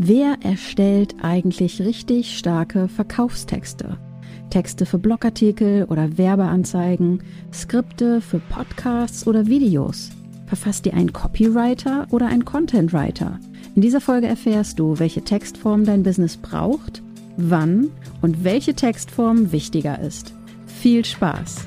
Wer erstellt eigentlich richtig starke Verkaufstexte? Texte für Blogartikel oder Werbeanzeigen, Skripte für Podcasts oder Videos. Verfasst dir ein Copywriter oder ein Contentwriter? In dieser Folge erfährst du, welche Textform dein Business braucht, wann und welche Textform wichtiger ist. Viel Spaß!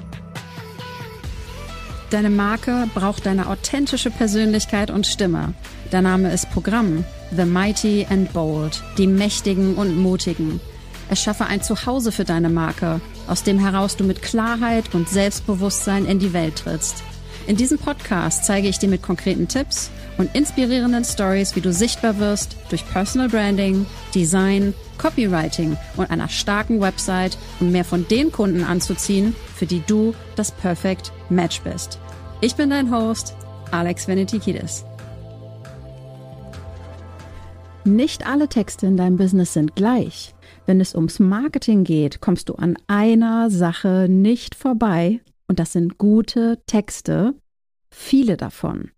Deine Marke braucht deine authentische Persönlichkeit und Stimme. Der Name ist Programm. The Mighty and Bold, die Mächtigen und Mutigen. Erschaffe ein Zuhause für deine Marke, aus dem heraus du mit Klarheit und Selbstbewusstsein in die Welt trittst. In diesem Podcast zeige ich dir mit konkreten Tipps und inspirierenden Stories, wie du sichtbar wirst durch Personal Branding, Design, Copywriting und einer starken Website, um mehr von den Kunden anzuziehen, für die du das Perfect Match bist. Ich bin dein Host, Alex Venetikidis. Nicht alle Texte in deinem Business sind gleich. Wenn es ums Marketing geht, kommst du an einer Sache nicht vorbei und das sind gute Texte, viele davon.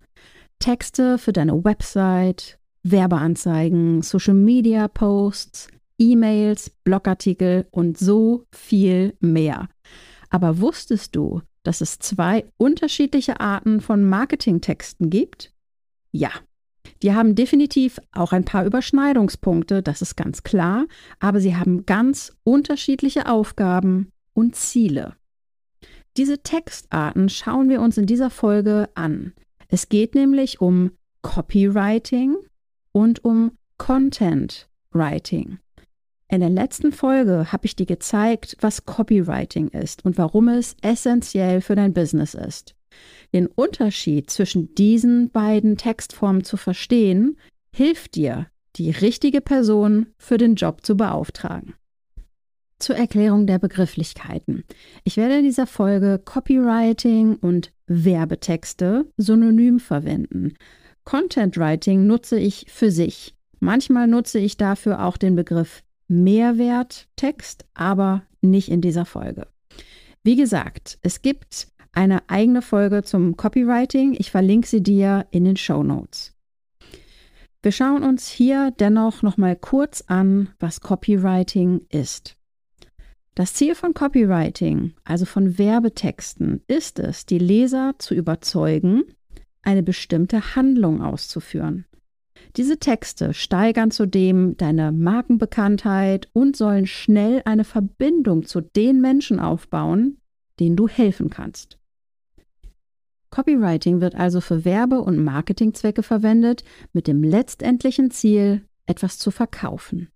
Texte für deine Website, Werbeanzeigen, Social Media Posts, E-Mails, Blogartikel und so viel mehr. Aber wusstest du, dass es zwei unterschiedliche Arten von Marketingtexten gibt? Ja, die haben definitiv auch ein paar Überschneidungspunkte, das ist ganz klar, aber sie haben ganz unterschiedliche Aufgaben und Ziele. Diese Textarten schauen wir uns in dieser Folge an. Es geht nämlich um Copywriting und um Content Writing. In der letzten Folge habe ich dir gezeigt, was Copywriting ist und warum es essentiell für dein Business ist. Den Unterschied zwischen diesen beiden Textformen zu verstehen, hilft dir, die richtige Person für den Job zu beauftragen. Zur Erklärung der Begrifflichkeiten. Ich werde in dieser Folge Copywriting und Werbetexte synonym verwenden. Content Writing nutze ich für sich. Manchmal nutze ich dafür auch den Begriff Mehrwerttext, aber nicht in dieser Folge. Wie gesagt, es gibt eine eigene Folge zum Copywriting. Ich verlinke sie dir in den Show Notes. Wir schauen uns hier dennoch noch mal kurz an, was Copywriting ist. Das Ziel von Copywriting, also von Werbetexten, ist es, die Leser zu überzeugen, eine bestimmte Handlung auszuführen. Diese Texte steigern zudem deine Markenbekanntheit und sollen schnell eine Verbindung zu den Menschen aufbauen, denen du helfen kannst. Copywriting wird also für Werbe- und Marketingzwecke verwendet, mit dem letztendlichen Ziel, etwas zu verkaufen.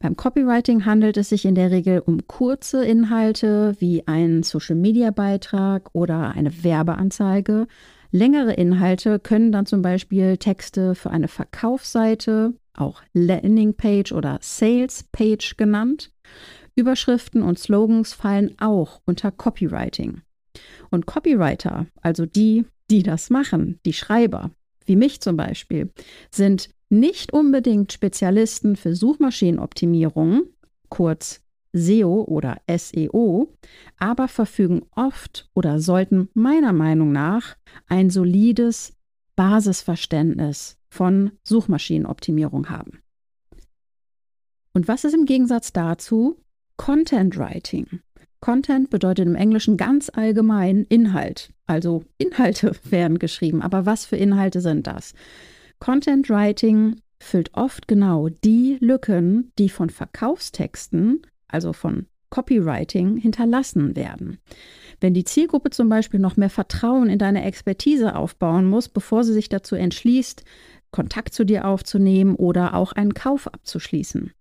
Beim Copywriting handelt es sich in der Regel um kurze Inhalte wie ein Social-Media-Beitrag oder eine Werbeanzeige. Längere Inhalte können dann zum Beispiel Texte für eine Verkaufsseite, auch Landing-Page oder Sales-Page genannt. Überschriften und Slogans fallen auch unter Copywriting. Und Copywriter, also die, die das machen, die Schreiber, wie mich zum Beispiel, sind nicht unbedingt Spezialisten für Suchmaschinenoptimierung, kurz SEO oder SEO, aber verfügen oft oder sollten meiner Meinung nach ein solides Basisverständnis von Suchmaschinenoptimierung haben. Und was ist im Gegensatz dazu Content Writing? Content bedeutet im Englischen ganz allgemein Inhalt. Also Inhalte werden geschrieben. Aber was für Inhalte sind das? Content Writing füllt oft genau die Lücken, die von Verkaufstexten, also von Copywriting, hinterlassen werden. Wenn die Zielgruppe zum Beispiel noch mehr Vertrauen in deine Expertise aufbauen muss, bevor sie sich dazu entschließt, Kontakt zu dir aufzunehmen oder auch einen Kauf abzuschließen.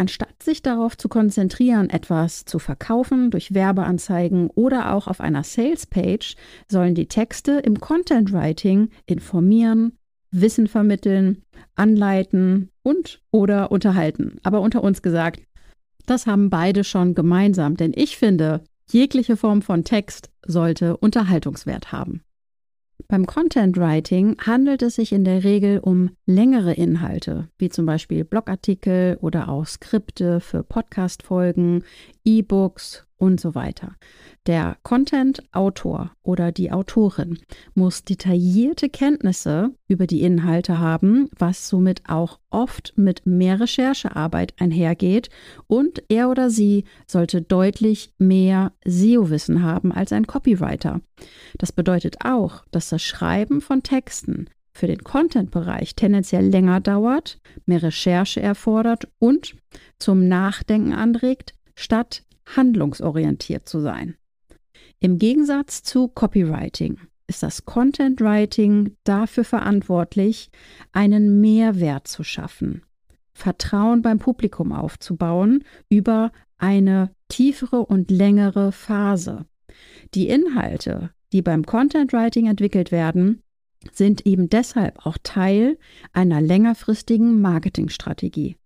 Anstatt sich darauf zu konzentrieren, etwas zu verkaufen durch Werbeanzeigen oder auch auf einer Salespage, sollen die Texte im Content Writing informieren, Wissen vermitteln, anleiten und oder unterhalten. Aber unter uns gesagt, das haben beide schon gemeinsam, denn ich finde, jegliche Form von Text sollte Unterhaltungswert haben. Beim Content Writing handelt es sich in der Regel um längere Inhalte, wie zum Beispiel Blogartikel oder auch Skripte für Podcast-Folgen, E-Books und so weiter. Der Content-Autor oder die Autorin muss detaillierte Kenntnisse über die Inhalte haben, was somit auch oft mit mehr Recherchearbeit einhergeht und er oder sie sollte deutlich mehr SEO-Wissen haben als ein Copywriter. Das bedeutet auch, dass das Schreiben von Texten für den Content-Bereich tendenziell länger dauert, mehr Recherche erfordert und zum Nachdenken anregt, statt handlungsorientiert zu sein. Im Gegensatz zu Copywriting ist das Content Writing dafür verantwortlich, einen Mehrwert zu schaffen, Vertrauen beim Publikum aufzubauen über eine tiefere und längere Phase. Die Inhalte, die beim Content Writing entwickelt werden, sind eben deshalb auch Teil einer längerfristigen Marketingstrategie.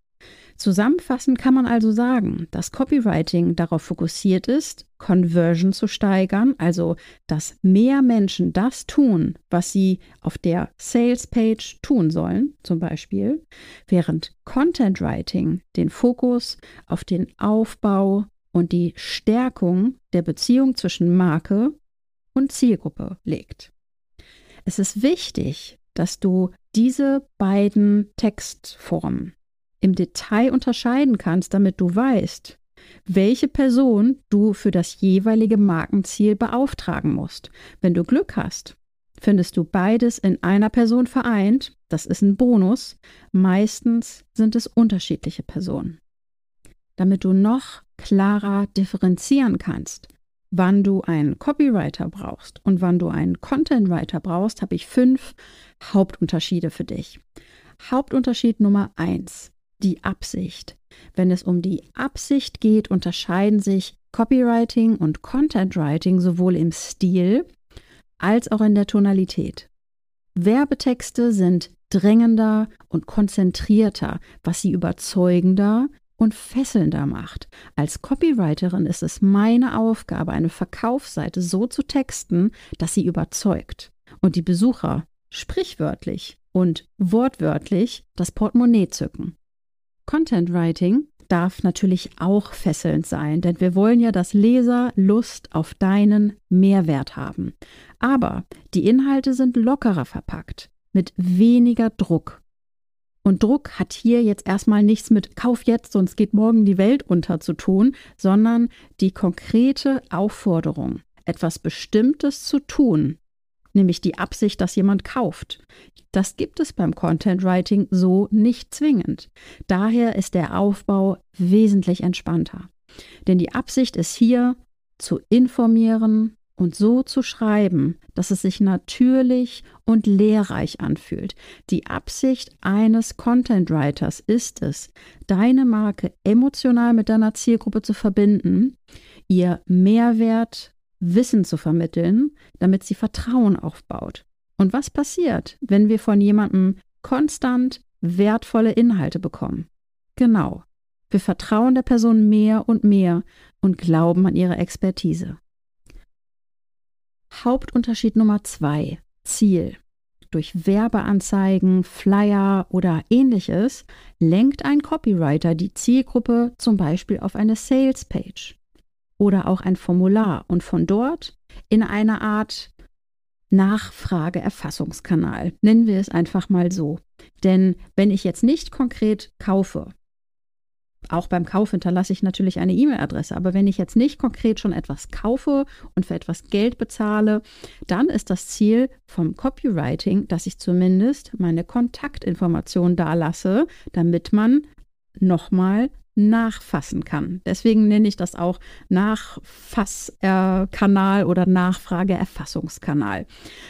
Zusammenfassend kann man also sagen, dass Copywriting darauf fokussiert ist, Conversion zu steigern, also dass mehr Menschen das tun, was sie auf der Sales Page tun sollen, zum Beispiel, während Content Writing den Fokus auf den Aufbau und die Stärkung der Beziehung zwischen Marke und Zielgruppe legt. Es ist wichtig, dass du diese beiden Textformen im Detail unterscheiden kannst, damit du weißt, welche Person du für das jeweilige Markenziel beauftragen musst. Wenn du Glück hast, findest du beides in einer Person vereint. Das ist ein Bonus. Meistens sind es unterschiedliche Personen. Damit du noch klarer differenzieren kannst, wann du einen Copywriter brauchst und wann du einen Contentwriter brauchst, habe ich fünf Hauptunterschiede für dich. Hauptunterschied Nummer eins die Absicht. Wenn es um die Absicht geht, unterscheiden sich Copywriting und Content Writing sowohl im Stil als auch in der Tonalität. Werbetexte sind drängender und konzentrierter, was sie überzeugender und fesselnder macht. Als Copywriterin ist es meine Aufgabe, eine Verkaufsseite so zu texten, dass sie überzeugt und die Besucher sprichwörtlich und wortwörtlich das Portemonnaie zücken. Content Writing darf natürlich auch fesselnd sein, denn wir wollen ja, dass Leser Lust auf deinen Mehrwert haben. Aber die Inhalte sind lockerer verpackt, mit weniger Druck. Und Druck hat hier jetzt erstmal nichts mit Kauf jetzt, sonst geht morgen die Welt unter zu tun, sondern die konkrete Aufforderung, etwas Bestimmtes zu tun, nämlich die Absicht, dass jemand kauft. Das gibt es beim Content Writing so nicht zwingend. Daher ist der Aufbau wesentlich entspannter. Denn die Absicht ist hier zu informieren und so zu schreiben, dass es sich natürlich und lehrreich anfühlt. Die Absicht eines Content Writers ist es, deine Marke emotional mit deiner Zielgruppe zu verbinden, ihr Mehrwert Wissen zu vermitteln, damit sie Vertrauen aufbaut. Und was passiert, wenn wir von jemandem konstant wertvolle Inhalte bekommen? Genau. Wir vertrauen der Person mehr und mehr und glauben an ihre Expertise. Hauptunterschied Nummer zwei. Ziel. Durch Werbeanzeigen, Flyer oder ähnliches lenkt ein Copywriter die Zielgruppe zum Beispiel auf eine Sales-Page oder auch ein Formular und von dort in eine Art Nachfrageerfassungskanal. Nennen wir es einfach mal so. Denn wenn ich jetzt nicht konkret kaufe, auch beim Kauf hinterlasse ich natürlich eine E-Mail-Adresse, aber wenn ich jetzt nicht konkret schon etwas kaufe und für etwas Geld bezahle, dann ist das Ziel vom Copywriting, dass ich zumindest meine Kontaktinformationen da lasse, damit man nochmal nachfassen kann. Deswegen nenne ich das auch Nachfasskanal oder Nachfrageerfassungskanal.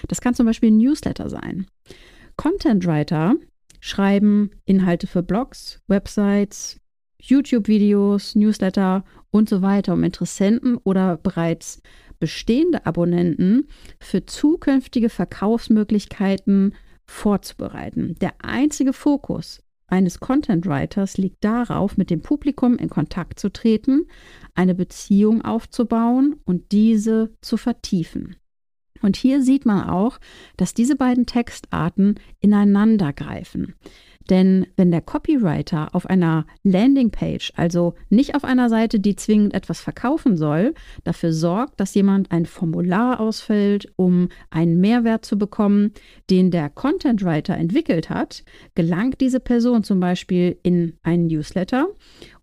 Das kann zum Beispiel ein Newsletter sein. Content Writer schreiben Inhalte für Blogs, Websites, YouTube-Videos, Newsletter und so weiter, um Interessenten oder bereits bestehende Abonnenten für zukünftige Verkaufsmöglichkeiten vorzubereiten. Der einzige Fokus eines Content Writers liegt darauf, mit dem Publikum in Kontakt zu treten, eine Beziehung aufzubauen und diese zu vertiefen. Und hier sieht man auch, dass diese beiden Textarten ineinander greifen. Denn wenn der Copywriter auf einer Landingpage, also nicht auf einer Seite, die zwingend etwas verkaufen soll, dafür sorgt, dass jemand ein Formular ausfüllt, um einen Mehrwert zu bekommen, den der Contentwriter entwickelt hat, gelangt diese Person zum Beispiel in einen Newsletter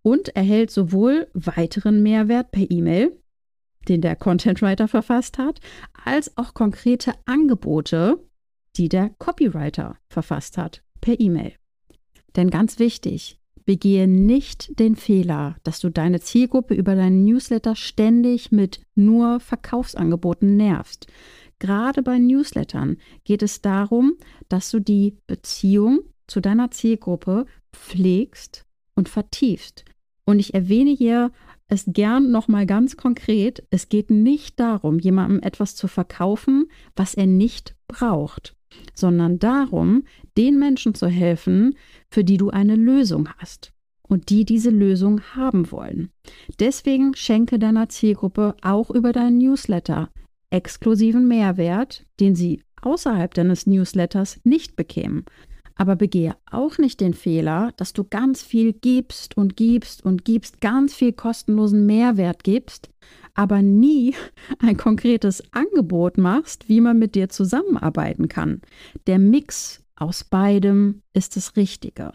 und erhält sowohl weiteren Mehrwert per E-Mail, den der Contentwriter verfasst hat, als auch konkrete Angebote, die der Copywriter verfasst hat per E-Mail. Denn ganz wichtig, begehe nicht den Fehler, dass du deine Zielgruppe über deinen Newsletter ständig mit nur Verkaufsangeboten nervst. Gerade bei Newslettern geht es darum, dass du die Beziehung zu deiner Zielgruppe pflegst und vertiefst. Und ich erwähne hier es gern nochmal ganz konkret. Es geht nicht darum, jemandem etwas zu verkaufen, was er nicht braucht, sondern darum, den Menschen zu helfen, für die du eine Lösung hast und die diese Lösung haben wollen. Deswegen schenke deiner Zielgruppe auch über deinen Newsletter exklusiven Mehrwert, den sie außerhalb deines Newsletters nicht bekämen. Aber begehe auch nicht den Fehler, dass du ganz viel gibst und gibst und gibst, ganz viel kostenlosen Mehrwert gibst, aber nie ein konkretes Angebot machst, wie man mit dir zusammenarbeiten kann. Der Mix aus beidem ist das Richtige.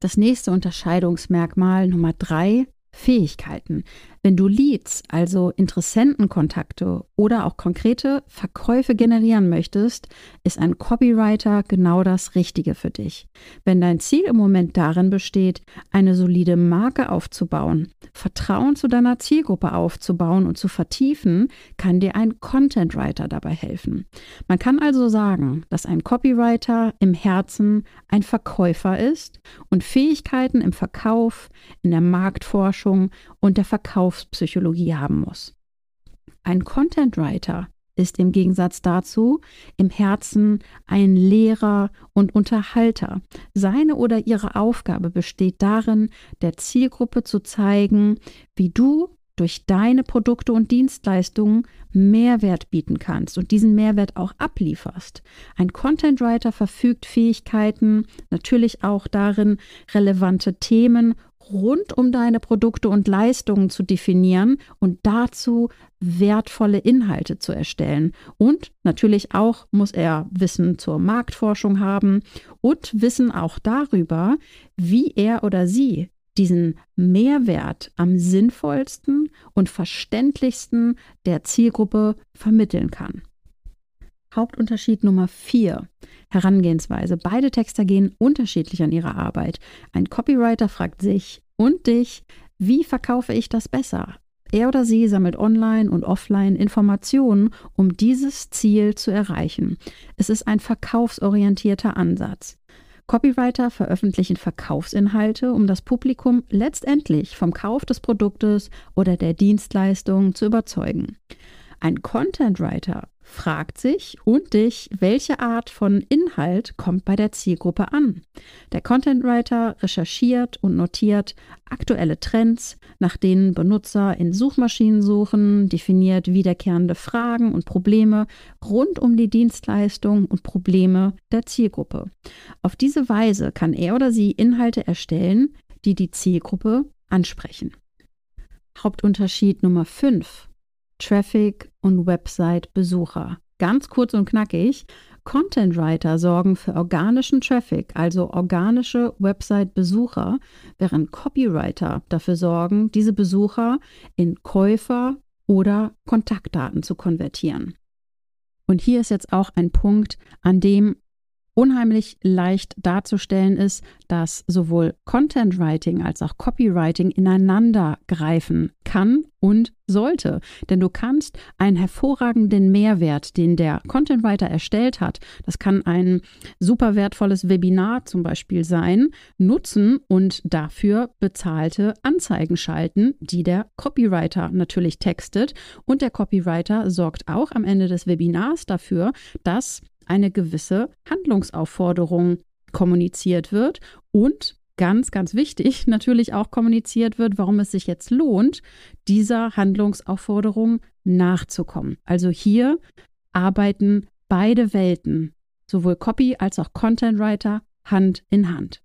Das nächste Unterscheidungsmerkmal Nummer drei Fähigkeiten. Wenn du Leads, also Interessentenkontakte oder auch konkrete Verkäufe generieren möchtest, ist ein Copywriter genau das Richtige für dich. Wenn dein Ziel im Moment darin besteht, eine solide Marke aufzubauen, Vertrauen zu deiner Zielgruppe aufzubauen und zu vertiefen, kann dir ein Content Writer dabei helfen. Man kann also sagen, dass ein Copywriter im Herzen ein Verkäufer ist und Fähigkeiten im Verkauf, in der Marktforschung und der Verkaufspsychologie haben muss. Ein Content Writer ist im Gegensatz dazu im Herzen ein Lehrer und Unterhalter. Seine oder ihre Aufgabe besteht darin, der Zielgruppe zu zeigen, wie du durch deine Produkte und Dienstleistungen Mehrwert bieten kannst und diesen Mehrwert auch ablieferst. Ein Content Writer verfügt Fähigkeiten, natürlich auch darin, relevante Themen rund um deine Produkte und Leistungen zu definieren und dazu wertvolle Inhalte zu erstellen. Und natürlich auch muss er Wissen zur Marktforschung haben und Wissen auch darüber, wie er oder sie diesen Mehrwert am sinnvollsten und verständlichsten der Zielgruppe vermitteln kann. Hauptunterschied Nummer vier. Herangehensweise. Beide Texter gehen unterschiedlich an ihre Arbeit. Ein Copywriter fragt sich und dich, wie verkaufe ich das besser? Er oder sie sammelt online und offline Informationen, um dieses Ziel zu erreichen. Es ist ein verkaufsorientierter Ansatz. Copywriter veröffentlichen Verkaufsinhalte, um das Publikum letztendlich vom Kauf des Produktes oder der Dienstleistung zu überzeugen. Ein Content Writer fragt sich und dich, welche Art von Inhalt kommt bei der Zielgruppe an. Der Content Writer recherchiert und notiert aktuelle Trends, nach denen Benutzer in Suchmaschinen suchen, definiert wiederkehrende Fragen und Probleme rund um die Dienstleistung und Probleme der Zielgruppe. Auf diese Weise kann er oder sie Inhalte erstellen, die die Zielgruppe ansprechen. Hauptunterschied Nummer 5 Traffic und Website-Besucher. Ganz kurz und knackig. Content Writer sorgen für organischen Traffic, also organische Website-Besucher, während Copywriter dafür sorgen, diese Besucher in Käufer oder Kontaktdaten zu konvertieren. Und hier ist jetzt auch ein Punkt, an dem unheimlich leicht darzustellen ist, dass sowohl Content Writing als auch Copywriting ineinander greifen kann und sollte. Denn du kannst einen hervorragenden Mehrwert, den der Content Writer erstellt hat, das kann ein super wertvolles Webinar zum Beispiel sein, nutzen und dafür bezahlte Anzeigen schalten, die der Copywriter natürlich textet. Und der Copywriter sorgt auch am Ende des Webinars dafür, dass eine gewisse Handlungsaufforderung kommuniziert wird und ganz, ganz wichtig natürlich auch kommuniziert wird, warum es sich jetzt lohnt, dieser Handlungsaufforderung nachzukommen. Also hier arbeiten beide Welten, sowohl Copy als auch Content Writer, Hand in Hand.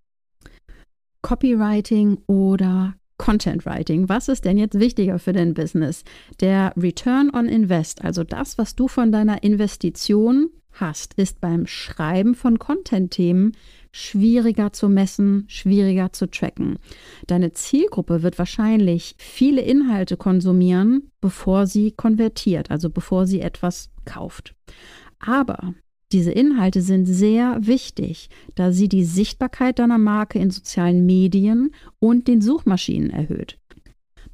Copywriting oder Content Writing. Was ist denn jetzt wichtiger für dein Business? Der Return on Invest, also das, was du von deiner Investition hast, ist beim Schreiben von Content-Themen schwieriger zu messen, schwieriger zu tracken. Deine Zielgruppe wird wahrscheinlich viele Inhalte konsumieren, bevor sie konvertiert, also bevor sie etwas kauft. Aber diese Inhalte sind sehr wichtig, da sie die Sichtbarkeit deiner Marke in sozialen Medien und den Suchmaschinen erhöht.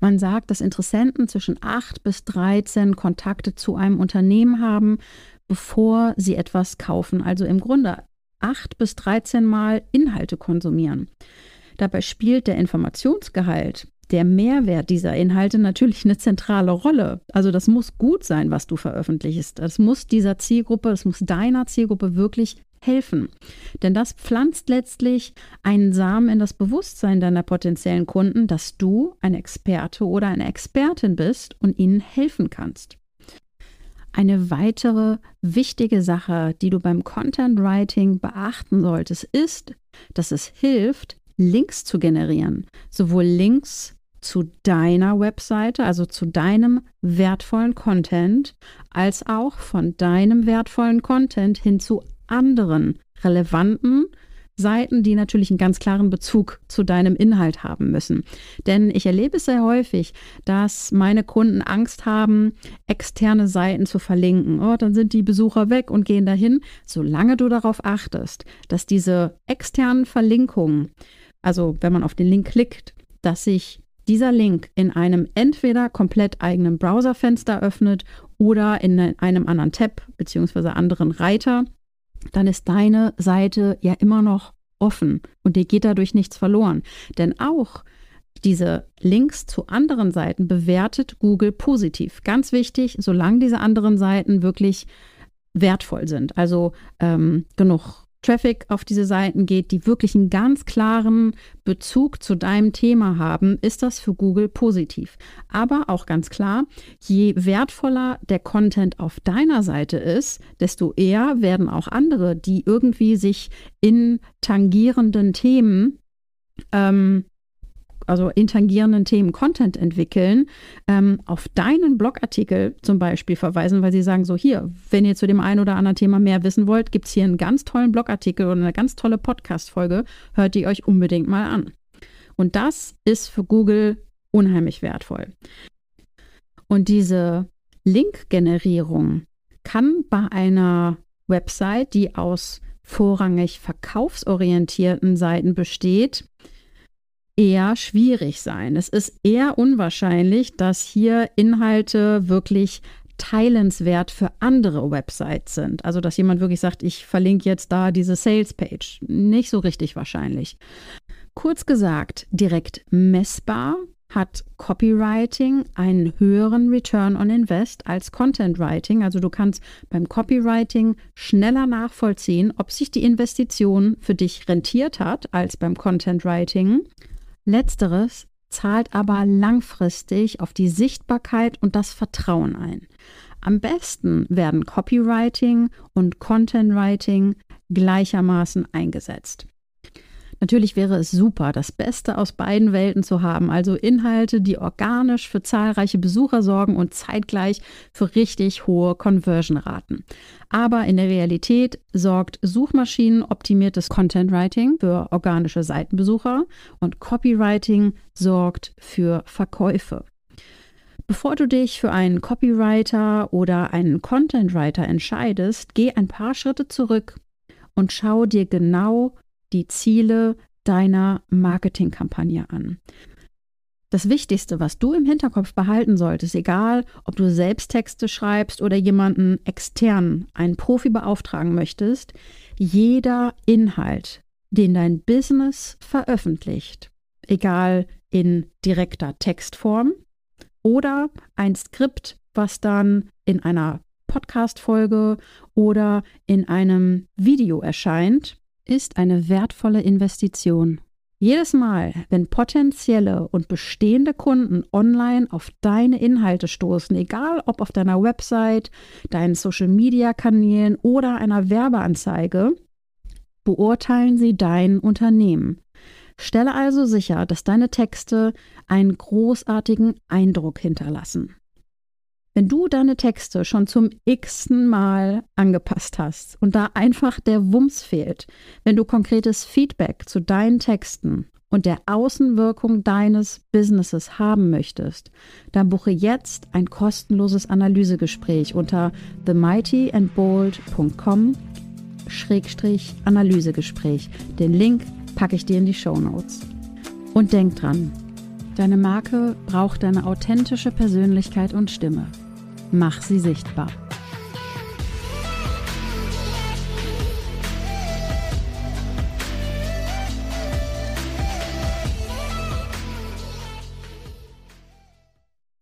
Man sagt, dass Interessenten zwischen 8 bis 13 Kontakte zu einem Unternehmen haben, bevor sie etwas kaufen. Also im Grunde 8 bis 13 Mal Inhalte konsumieren. Dabei spielt der Informationsgehalt, der Mehrwert dieser Inhalte natürlich eine zentrale Rolle. Also das muss gut sein, was du veröffentlichst. Das muss dieser Zielgruppe, das muss deiner Zielgruppe wirklich helfen. Denn das pflanzt letztlich einen Samen in das Bewusstsein deiner potenziellen Kunden, dass du ein Experte oder eine Expertin bist und ihnen helfen kannst. Eine weitere wichtige Sache, die du beim Content Writing beachten solltest, ist, dass es hilft, Links zu generieren. Sowohl Links zu deiner Webseite, also zu deinem wertvollen Content, als auch von deinem wertvollen Content hin zu anderen relevanten Seiten, die natürlich einen ganz klaren Bezug zu deinem Inhalt haben müssen. Denn ich erlebe es sehr häufig, dass meine Kunden Angst haben, externe Seiten zu verlinken. Oh, dann sind die Besucher weg und gehen dahin. Solange du darauf achtest, dass diese externen Verlinkungen, also wenn man auf den Link klickt, dass sich dieser Link in einem entweder komplett eigenen Browserfenster öffnet oder in einem anderen Tab bzw. anderen Reiter, dann ist deine Seite ja immer noch offen und dir geht dadurch nichts verloren. Denn auch diese Links zu anderen Seiten bewertet Google positiv. Ganz wichtig, solange diese anderen Seiten wirklich wertvoll sind, also ähm, genug Traffic auf diese Seiten geht, die wirklich einen ganz klaren Bezug zu deinem Thema haben, ist das für Google positiv. Aber auch ganz klar, je wertvoller der Content auf deiner Seite ist, desto eher werden auch andere, die irgendwie sich in tangierenden Themen ähm, also intangierenden Themen Content entwickeln, ähm, auf deinen Blogartikel zum Beispiel verweisen, weil sie sagen, so hier, wenn ihr zu dem einen oder anderen Thema mehr wissen wollt, gibt es hier einen ganz tollen Blogartikel oder eine ganz tolle Podcast-Folge, hört die euch unbedingt mal an. Und das ist für Google unheimlich wertvoll. Und diese Link-Generierung kann bei einer Website, die aus vorrangig verkaufsorientierten Seiten besteht, eher schwierig sein. Es ist eher unwahrscheinlich, dass hier Inhalte wirklich teilenswert für andere Websites sind. Also, dass jemand wirklich sagt, ich verlinke jetzt da diese Sales-Page. Nicht so richtig wahrscheinlich. Kurz gesagt, direkt messbar hat Copywriting einen höheren Return on Invest als Content Writing. Also du kannst beim Copywriting schneller nachvollziehen, ob sich die Investition für dich rentiert hat als beim Content Writing. Letzteres zahlt aber langfristig auf die Sichtbarkeit und das Vertrauen ein. Am besten werden Copywriting und Content Writing gleichermaßen eingesetzt. Natürlich wäre es super, das Beste aus beiden Welten zu haben, also Inhalte, die organisch für zahlreiche Besucher sorgen und zeitgleich für richtig hohe Conversion-Raten. Aber in der Realität sorgt Suchmaschinenoptimiertes Content Writing für organische Seitenbesucher und Copywriting sorgt für Verkäufe. Bevor du dich für einen Copywriter oder einen Content Writer entscheidest, geh ein paar Schritte zurück und schau dir genau die Ziele deiner Marketingkampagne an. Das Wichtigste, was du im Hinterkopf behalten solltest, egal ob du selbst Texte schreibst oder jemanden extern, einen Profi beauftragen möchtest, jeder Inhalt, den dein Business veröffentlicht, egal in direkter Textform oder ein Skript, was dann in einer Podcast-Folge oder in einem Video erscheint, ist eine wertvolle Investition. Jedes Mal, wenn potenzielle und bestehende Kunden online auf deine Inhalte stoßen, egal ob auf deiner Website, deinen Social-Media-Kanälen oder einer Werbeanzeige, beurteilen sie dein Unternehmen. Stelle also sicher, dass deine Texte einen großartigen Eindruck hinterlassen. Wenn du deine Texte schon zum x-ten Mal angepasst hast und da einfach der Wumms fehlt, wenn du konkretes Feedback zu deinen Texten und der Außenwirkung deines Businesses haben möchtest, dann buche jetzt ein kostenloses Analysegespräch unter themightyandbold.com Schrägstrich Analysegespräch. Den Link packe ich dir in die Show Notes. Und denk dran, deine Marke braucht deine authentische Persönlichkeit und Stimme. Mach sie sichtbar.